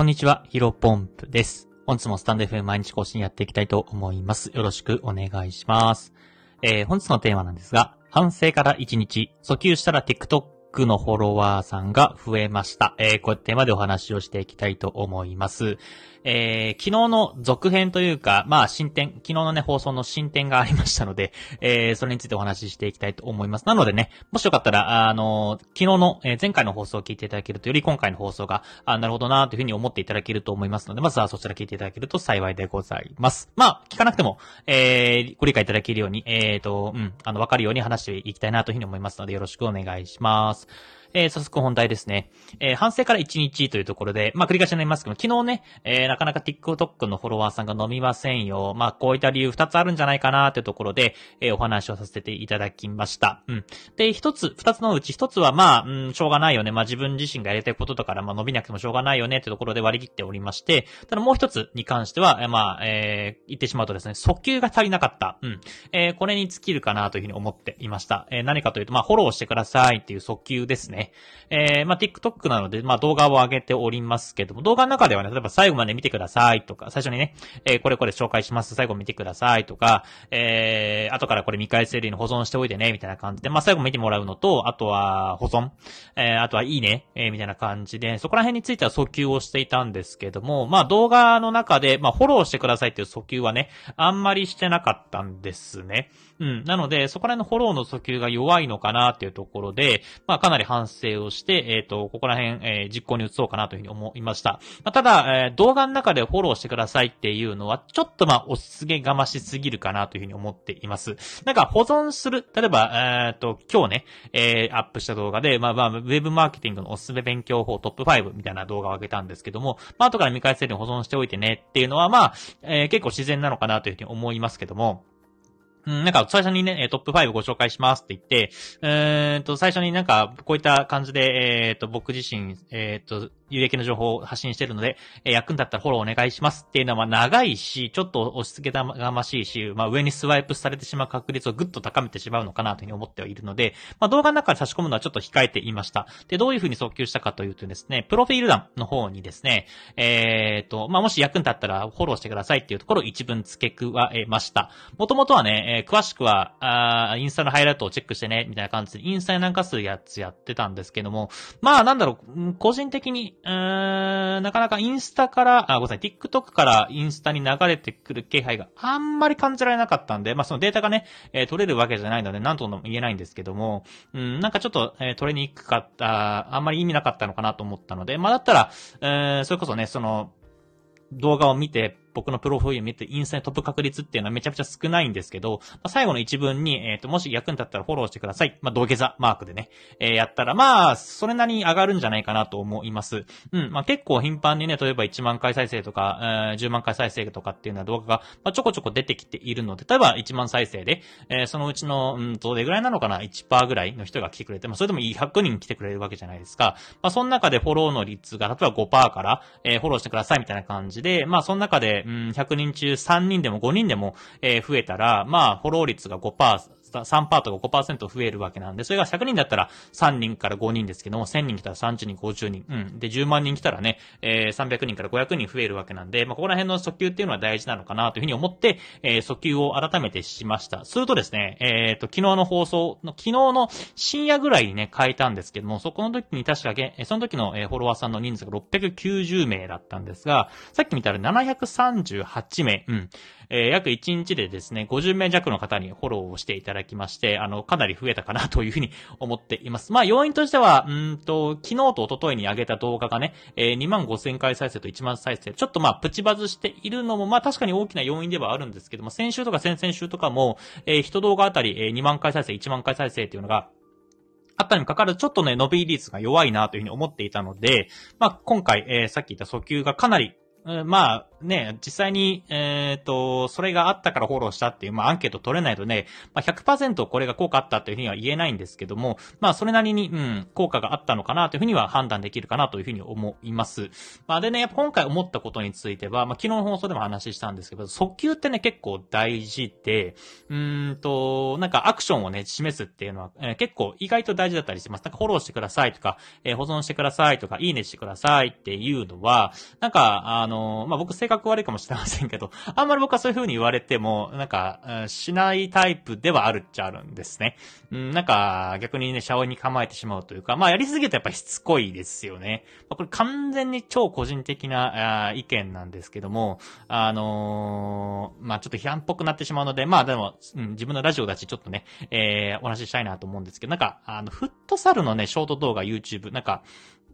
こんにちは、ヒロポンプです。本日もスタンド FM 毎日更新やっていきたいと思います。よろしくお願いします。えー、本日のテーマなんですが、反省から1日、訴求したら TikTok のフォロワーさんが増えました。えー、こうやってテーマでお話をしていきたいと思います。えー、昨日の続編というか、まあ進展、昨日のね、放送の進展がありましたので、えー、それについてお話ししていきたいと思います。なのでね、もしよかったら、あの昨日の、え、前回の放送を聞いていただけると、より今回の放送が、あなるほどなというふうに思っていただけると思いますので、まずはそちら聞いていただけると幸いでございます。まあ、聞かなくても、えー、ご理解いただけるように、えーと、うん、あの、わかるように話していきたいなというふうに思いますので、よろしくお願いします。ます。えー、早速本題ですね。えー、反省から1日というところで、まあ、繰り返しになりますけど、昨日ね、えー、なかなか TikTok のフォロワーさんが伸びませんよ。まあ、こういった理由2つあるんじゃないかなというところで、え、お話をさせていただきました。うん。で、1つ、2つのうち1つは、まあ、うん、しょうがないよね。まあ、自分自身がやりたいことだから、まあ、伸びなくてもしょうがないよねというところで割り切っておりまして、ただもう1つに関しては、えまあ、え、言ってしまうとですね、訴求が足りなかった。うん。え、これに尽きるかなというふうに思っていました。え、何かというと、まあ、フォローしてくださいっていう訴求ですね。えーえー、まあ、TikTok なので、まあ、動画を上げておりますけども、動画の中ではね、例えば最後まで見てくださいとか、最初にね、えー、これこれ紹介します、最後見てくださいとか、えー、後からこれ見返せるように保存しておいてね、みたいな感じで、まあ、最後見てもらうのと、あとは保存、えー、あとはいいね、えー、みたいな感じで、そこら辺については訴求をしていたんですけども、まあ、動画の中で、まあ、フォローしてくださいっていう訴求はね、あんまりしてなかったんですね。うん。なので、そこら辺のフォローの訴求が弱いのかなっていうところで、まあ、かなり反省をして、えっ、ー、と、ここら辺、えー、実行に移そうかなというふうに思いました。まあ、ただ、えー、動画の中でフォローしてくださいっていうのは、ちょっとまあ、押しすげがましすぎるかなというふうに思っています。なんか、保存する、例えば、えっ、と、今日ね、えー、アップした動画で、まあまあ、ウェブマーケティングのおすすめ勉強法トップ5みたいな動画を上げたんですけども、まあ、後から見返せるように保存しておいてねっていうのは、まあ、えー、結構自然なのかなというふうに思いますけども、うん、なんか最初にね、トップ5ご紹介しますって言って、うー、と、最初になんかこういった感じで、えー、と、僕自身、えー、と、有益な情報を発信してるので、えー、役に立ったらフォローお願いしますっていうのは、まあ、長いし、ちょっと押し付けがましいし、まあ、上にスワイプされてしまう確率をぐっと高めてしまうのかなというふうに思ってはいるので、まあ、動画の中で差し込むのはちょっと控えていました。で、どういうふうに訴求したかというとですね、プロフィール欄の方にですね、えー、と、まあ、もし役に立ったらフォローしてくださいっていうところを一文付け加えました。もともとはね、えー、詳しくは、あインスタのハイライトをチェックしてね、みたいな感じで、インスタになんかするやつやってたんですけども、まあ、なんだろう、個人的に、うん、なかなかインスタから、あ、ごめんなさい、TikTok からインスタに流れてくる気配があんまり感じられなかったんで、まあそのデータがね、えー、取れるわけじゃないので、なんとも言えないんですけども、うん、なんかちょっと、えー、取れにくかった、あんまり意味なかったのかなと思ったので、まあだったら、えー、それこそね、その、動画を見て、僕のプロフィール見てインスタに飛ぶ確率っていうのはめちゃくちゃ少ないんですけど、まあ、最後の一文に、えっ、ー、と、もし役に立ったらフォローしてください。まあ、土下座マークでね、えー、やったら、まあ、それなりに上がるんじゃないかなと思います。うん、まあ、結構頻繁にね、例えば1万回再生とか、えー、10万回再生とかっていうような動画が、まあ、ちょこちょこ出てきているので、例えば1万再生で、えー、そのうちの、うん、どれぐらいなのかな ?1% ぐらいの人が来てくれて、まあ、それでも100人来てくれるわけじゃないですか。まあ、その中でフォローの率が、例えば5%から、えー、フォローしてくださいみたいな感じで、まあ、その中で、うん、100人中3人でも5人でも、えー、増えたら、まあ、フォロー率が5%、3%とか5%増えるわけなんで、それが100人だったら3人から5人ですけども、1000人来たら30人、50人、うん。で、10万人来たらね、えー、300人から500人増えるわけなんで、まあ、ここら辺の訴求っていうのは大事なのかなというふうに思って、えー、訴求を改めてしました。するとですね、え、ー、と、昨日の放送の、昨日の深夜ぐらいにね、変えたんですけども、そこの時に確か、その時の、フォロワーさんの人数が690名だったんですが、さっき見たら738名、うん。えー、約1日でですね、50名弱の方にフォローをしていただきまして、あの、かなり増えたかなというふうに思っています。まあ、要因としては、うんと、昨日と一昨日に上げた動画がね、えー、2万5千回再生と1万再生、ちょっとまあ、プチバズしているのも、まあ、確かに大きな要因ではあるんですけども、先週とか先々週とかも、えー、一動画あたり、えー、2万回再生、1万回再生っていうのが、あったにもかかわらず、ちょっとね、伸び率が弱いなというふうに思っていたので、まあ、今回、えー、さっき言った訴求がかなり、まあ、ね、実際に、えっ、ー、と、それがあったからフォローしたっていう、まあ、アンケート取れないとね、まあ、100%これが効果あったというふうには言えないんですけども、まあ、それなりに、うん、効果があったのかなというふうには判断できるかなというふうに思います。まあ、でね、やっぱ今回思ったことについては、まあ、昨日の放送でも話したんですけど、速球ってね、結構大事で、うんと、なんかアクションをね、示すっていうのは、えー、結構意外と大事だったりします。なんかフォローしてくださいとか、えー、保存してくださいとか、いいねしてくださいっていうのは、なんか、あの、まあ、僕格悪いかもしれませんけど、あんまり僕はそういう風に言われても、なんか、しないタイプではあるっちゃあるんですね。うん、なんか、逆にね、シャワーに構えてしまうというか、まあ、やりすぎるとやっぱしつこいですよね。まあ、これ完全に超個人的な意見なんですけども、あのー、まあ、ちょっと批判っぽくなってしまうので、まあ、でも、うん、自分のラジオだし、ちょっとね、えー、お話ししたいなと思うんですけど、なんか、あの、フットサルのね、ショート動画 YouTube、なんか、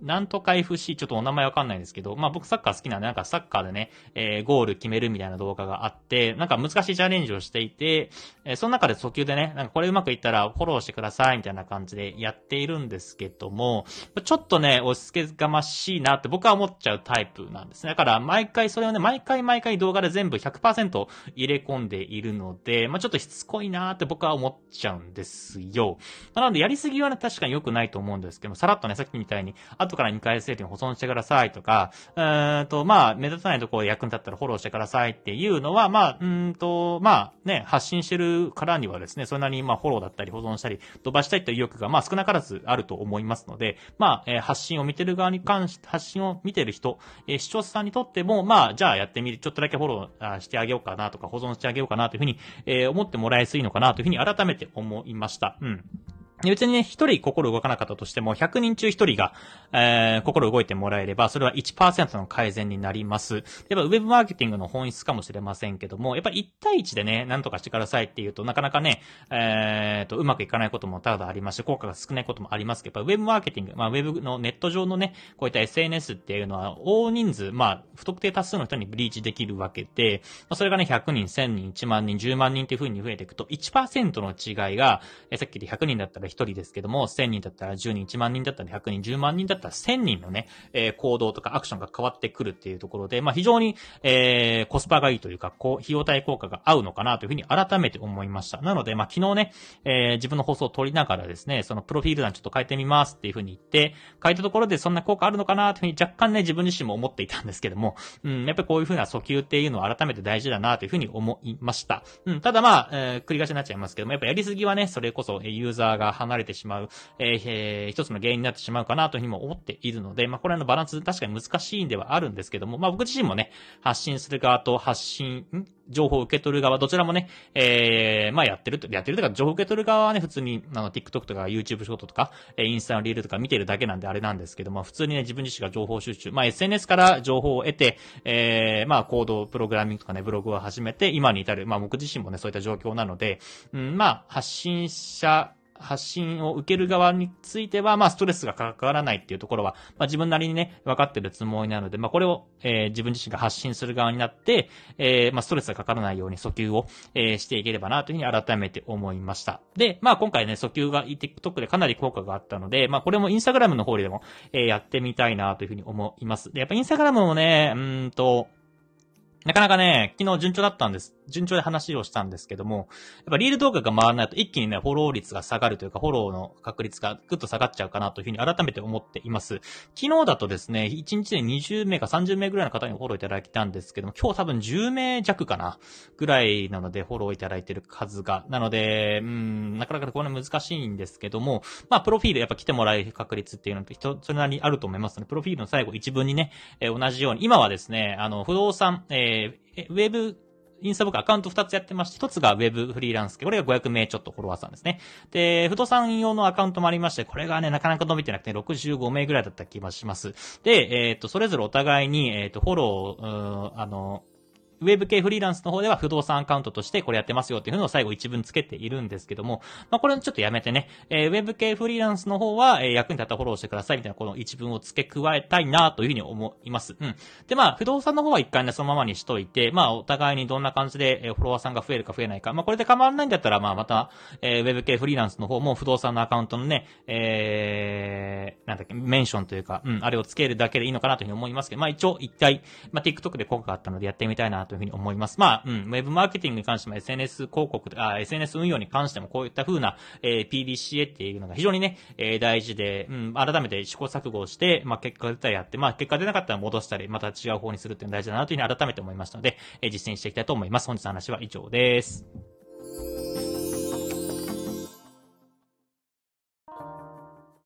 なんとか FC、ちょっとお名前わかんないんですけど、まあ僕サッカー好きなんで、なんかサッカーでね、えー、ゴール決めるみたいな動画があって、なんか難しいチャレンジをしていて、えー、その中で訴求でね、なんかこれうまくいったらフォローしてくださいみたいな感じでやっているんですけども、ちょっとね、押し付けがましいなって僕は思っちゃうタイプなんですね。だから毎回それをね、毎回毎回動画で全部100%入れ込んでいるので、まあちょっとしつこいなって僕は思っちゃうんですよ。なのでやりすぎはね、確かに良くないと思うんですけども、さらっとね、さっきみたいに、後から見返せる保存してくださいとか、うーんと、まあ、目立たないところ役に立ったらフォローしてくださいっていうのは、まあ、うんと、まあ、ね、発信してるからにはですね、そんなりに、まあ、フォローだったり保存したり、飛ばしたいという意欲が、まあ、少なからずあると思いますので、まあ、えー、発信を見てる側に関して、発信を見てる人、えー、視聴者さんにとっても、まあ、じゃあやってみる、ちょっとだけフォローしてあげようかなとか、保存してあげようかなというふうに、えー、思ってもらいやすいのかなというふうに改めて思いました。うん。別にね、一人心動かなかったとしても、100人中一人が、えー、心動いてもらえれば、それは1%の改善になります。やっぱウェブマーケティングの本質かもしれませんけども、やっぱり1対1でね、なんとかしてくださいっていうと、なかなかね、えー、と、うまくいかないこともただありますし、効果が少ないこともありますけど、やっぱウェブマーケティング、まあ、ウェブのネット上のね、こういった SNS っていうのは、大人数、まあ、不特定多数の人にブリーチできるわけで、まあ、それがね、100人、1000人、1万人、10万人っていう風に増えていくと、1%の違いが、えさっきで100人だったら1人ですけども、1000人だったら10人、1万人だったら100人、10万人だったら1000人のね、えー、行動とかアクションが変わってくるっていうところで、まあ非常に、えー、コスパがいいというか、こう、費用対効果が合うのかなというふうに改めて思いました。なので、まあ昨日ね、えー、自分の放送を撮りながらですね、そのプロフィール欄ちょっと変えてみますっていうふうに言って、変えたところでそんな効果あるのかなというふうに若干ね、自分自身も思っていたんですけども、うん、やっぱりこういうふうな訴求っていうのは改めて大事だなというふうに思いました。うん、ただまあ、えー、繰り返しになっちゃいますけども、やっぱやりすぎはね、それこそユーザーが離れてしまう、ええー、一つの原因になってしまうかなというふうにも思っているので、まあ、これのバランス確かに難しいんではあるんですけども、まあ、僕自身もね、発信する側と発信、情報を受け取る側、どちらもね、えー、まあやってると、やってるとか、情報を受け取る側はね、普通に、あの、TikTok とか YouTube ショートとか、えインスタのリールとか見てるだけなんであれなんですけども、普通にね、自分自身が情報収集、まあ SNS から情報を得て、えー、まあコード、プログラミングとかね、ブログを始めて、今に至る、まあ僕自身もね、そういった状況なので、うん、まあ、発信者発信を受ける側については、まあ、ストレスがかからないっていうところは、まあ、自分なりにね、分かってるつもりなので、まあ、これを、えー、自分自身が発信する側になって、えー、まあ、ストレスがかからないように訴求を、えー、していければな、というふうに改めて思いました。で、まあ、今回ね、訴求が TikTok でかなり効果があったので、まあ、これも Instagram の方でも、えー、やってみたいな、というふうに思います。で、やっぱ Instagram もね、うんと、なかなかね、昨日順調だったんです。順調で話をしたんですけども、やっぱリール動画が回らないと一気にね、フォロー率が下がるというか、フォローの確率がぐっと下がっちゃうかなというふうに改めて思っています。昨日だとですね、1日で20名か30名ぐらいの方にフォローいただいたんですけども、今日多分10名弱かな、ぐらいなので、フォローいただいてる数が。なので、うん、なかなかこれ難しいんですけども、まあ、プロフィールやっぱ来てもらえる確率っていうのって人、それなりにあると思いますので、プロフィールの最後一文にね、えー、同じように、今はですね、あの、不動産、えー、ウェブインスタ僕アカウント2つやってまして、1つが Web フリーランス系、これが500名ちょっとフォロワーさんですね。で、不動産用のアカウントもありまして、これがね、なかなか伸びてなくて、65名ぐらいだった気がします。で、えっ、ー、と、それぞれお互いに、えっ、ー、と、フォロー、あの、ウェブ系フリーランスの方では不動産アカウントとしてこれやってますよっていうのを最後一文つけているんですけども、まあ、これちょっとやめてね、えー、ウェブ系フリーランスの方は、えー、役に立ったフォローしてくださいみたいなこの一文を付け加えたいなというふうに思います。うん。で、まあ、不動産の方は一回ね、そのままにしといて、まあ、お互いにどんな感じで、えー、フォロワーさんが増えるか増えないか、まあ、これで構わないんだったら、まあ、また、えー、ウェブ系フリーランスの方も不動産のアカウントのね、えー、なんだっけ、メンションというか、うん、あれをつけるだけでいいのかなというふうに思いますけど、まあ、一応一回、まあ、TikTok で効果があったのでやってみたいなというふうに思います。まあ、うん、ウェブマーケティングに関しても SNS 広告、あ、SNS 運用に関してもこういったふうな、えー、PDCA っていうのが非常にね、えー、大事で、うん、改めて試行錯誤して、まあ、結果が出たらやって、まあ、結果出なかったら戻したり、また違う方にするっていうのが大事だなというふうに改めて思いましたので、えー、実践していきたいと思います。本日の話は以上です。